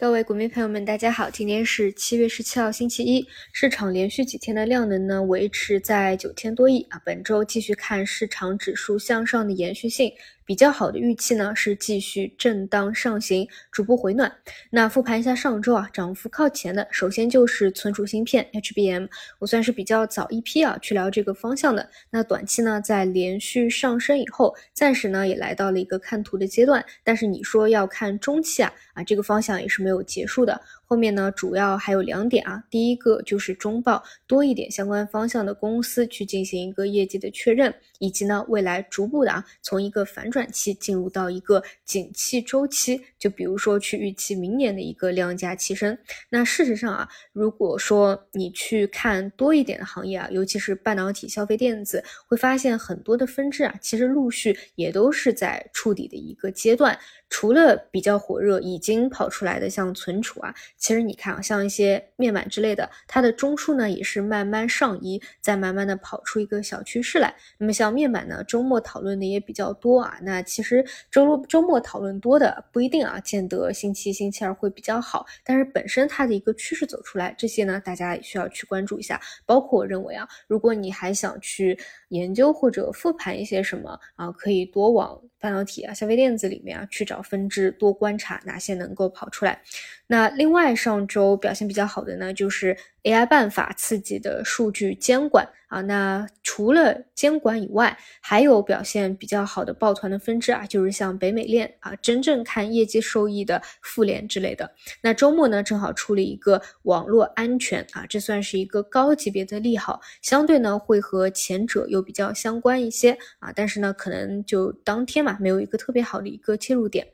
各位股民朋友们，大家好，今天是七月十七号，星期一，市场连续几天的量能呢维持在九千多亿啊，本周继续看市场指数向上的延续性。比较好的预期呢是继续震荡上行，逐步回暖。那复盘一下上周啊，涨幅靠前的，首先就是存储芯片 HBM，我算是比较早一批啊去聊这个方向的。那短期呢在连续上升以后，暂时呢也来到了一个看图的阶段。但是你说要看中期啊啊这个方向也是没有结束的。后面呢，主要还有两点啊。第一个就是中报多一点相关方向的公司去进行一个业绩的确认，以及呢，未来逐步的啊，从一个反转期进入到一个景气周期。就比如说去预期明年的一个量价齐升。那事实上啊，如果说你去看多一点的行业啊，尤其是半导体、消费电子，会发现很多的分支啊，其实陆续也都是在触底的一个阶段。除了比较火热已经跑出来的像存储啊，其实你看啊，像一些面板之类的，它的中枢呢也是慢慢上移，再慢慢的跑出一个小趋势来。那么像面板呢，周末讨论的也比较多啊。那其实周周末讨论多的不一定啊，见得星期一、星期二会比较好。但是本身它的一个趋势走出来，这些呢大家也需要去关注一下。包括我认为啊，如果你还想去研究或者复盘一些什么啊，可以多往。半导体啊，消费电子里面啊，去找分支，多观察哪些能够跑出来。那另外上周表现比较好的呢，就是 AI 办法刺激的数据监管啊。那除了监管以外，还有表现比较好的抱团的分支啊，就是像北美链啊，真正看业绩收益的复联之类的。那周末呢，正好出了一个网络安全啊，这算是一个高级别的利好，相对呢会和前者又比较相关一些啊。但是呢，可能就当天嘛，没有一个特别好的一个切入点。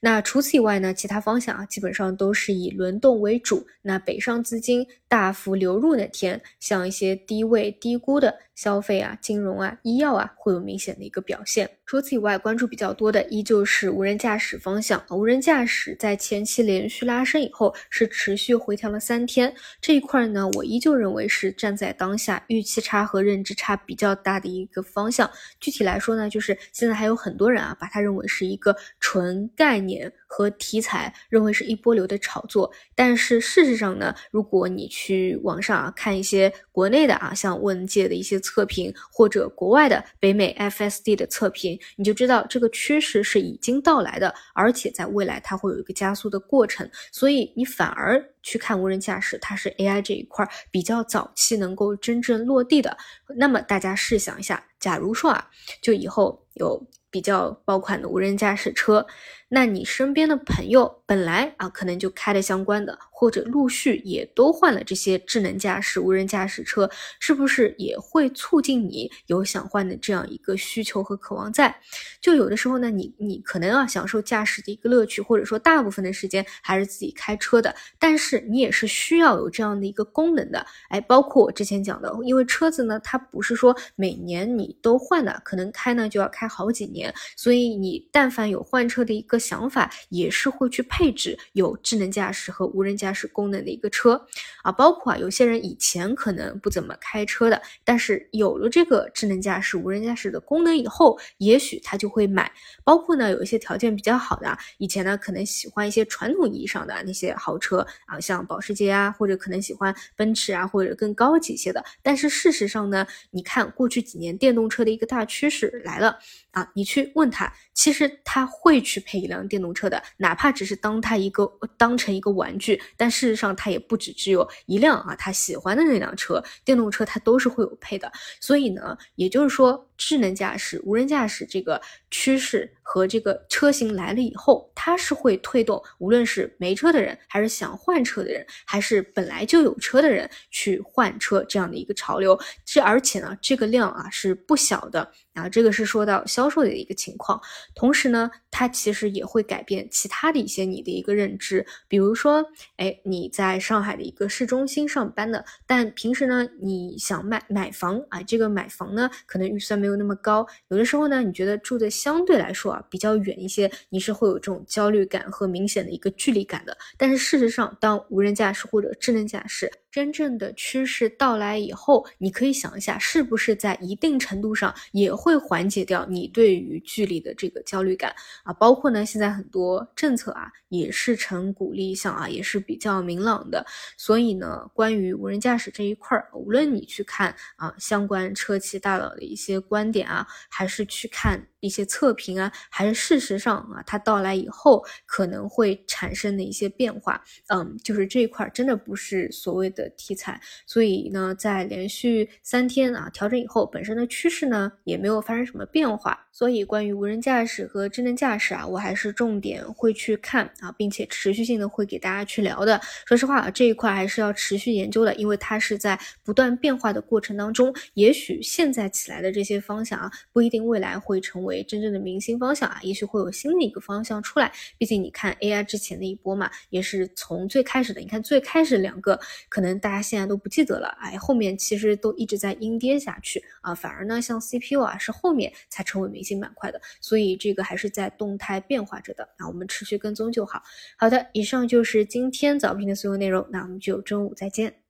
那除此以外呢，其他方向啊，基本上都。是以轮动为主，那北上资金大大幅流入那天，像一些低位低估的。消费啊，金融啊，医药啊，会有明显的一个表现。除此以外，关注比较多的依旧是无人驾驶方向。无人驾驶在前期连续拉升以后，是持续回调了三天。这一块呢，我依旧认为是站在当下预期差和认知差比较大的一个方向。具体来说呢，就是现在还有很多人啊，把它认为是一个纯概念和题材，认为是一波流的炒作。但是事实上呢，如果你去网上啊看一些国内的啊，像问界的一些。测评或者国外的北美 FSD 的测评，你就知道这个趋势是已经到来的，而且在未来它会有一个加速的过程，所以你反而去看无人驾驶，它是 AI 这一块比较早期能够真正落地的。那么大家试想一下，假如说啊，就以后有比较爆款的无人驾驶车，那你身边的朋友本来啊可能就开的相关的。或者陆续也都换了这些智能驾驶、无人驾驶车，是不是也会促进你有想换的这样一个需求和渴望在？就有的时候呢，你你可能要享受驾驶的一个乐趣，或者说大部分的时间还是自己开车的，但是你也是需要有这样的一个功能的。哎，包括我之前讲的，因为车子呢，它不是说每年你都换的，可能开呢就要开好几年，所以你但凡有换车的一个想法，也是会去配置有智能驾驶和无人驾。驶功能的一个车啊，包括啊，有些人以前可能不怎么开车的，但是有了这个智能驾驶、无人驾驶的功能以后，也许他就会买。包括呢，有一些条件比较好的，以前呢可能喜欢一些传统意义上的那些豪车啊，像保时捷啊，或者可能喜欢奔驰啊，或者更高级一些的。但是事实上呢，你看过去几年电动车的一个大趋势来了啊，你去问他，其实他会去配一辆电动车的，哪怕只是当他一个当成一个玩具。但事实上，它也不止只有一辆啊，他喜欢的那辆车，电动车它都是会有配的。所以呢，也就是说，智能驾驶、无人驾驶这个趋势和这个车型来了以后，它是会推动，无论是没车的人，还是想换车的人，还是本来就有车的人去换车这样的一个潮流。这而且呢，这个量啊是不小的。啊，这个是说到销售的一个情况，同时呢，它其实也会改变其他的一些你的一个认知，比如说，哎，你在上海的一个市中心上班的，但平时呢，你想买买房啊，这个买房呢，可能预算没没有那么高，有的时候呢，你觉得住的相对来说啊比较远一些，你是会有这种焦虑感和明显的一个距离感的。但是事实上，当无人驾驶或者智能驾驶真正的趋势到来以后，你可以想一下，是不是在一定程度上也会缓解掉你对于距离的这个焦虑感啊？包括呢，现在很多政策啊，也是呈鼓励项啊，也是比较明朗的。所以呢，关于无人驾驶这一块儿，无论你去看啊相关车企大佬的一些观点啊，还是去看一些测评啊，还是事实上啊，它到来以后可能会产生的一些变化，嗯，就是这一块真的不是所谓的题材。所以呢，在连续三天啊调整以后，本身的趋势呢也没有发生什么变化。所以关于无人驾驶和智能驾驶啊，我还是重点会去看啊，并且持续性的会给大家去聊的。说实话啊，这一块还是要持续研究的，因为它是在不断变化的过程当中，也许现在起来的这些方向啊，不一定未来会成为为真正的明星方向啊，也许会有新的一个方向出来。毕竟你看 AI 之前的一波嘛，也是从最开始的，你看最开始两个，可能大家现在都不记得了，哎，后面其实都一直在阴跌下去啊，反而呢，像 CPU 啊，是后面才成为明星。板块的，所以这个还是在动态变化着的，那我们持续跟踪就好。好的，以上就是今天早评的所有内容，那我们就中午再见。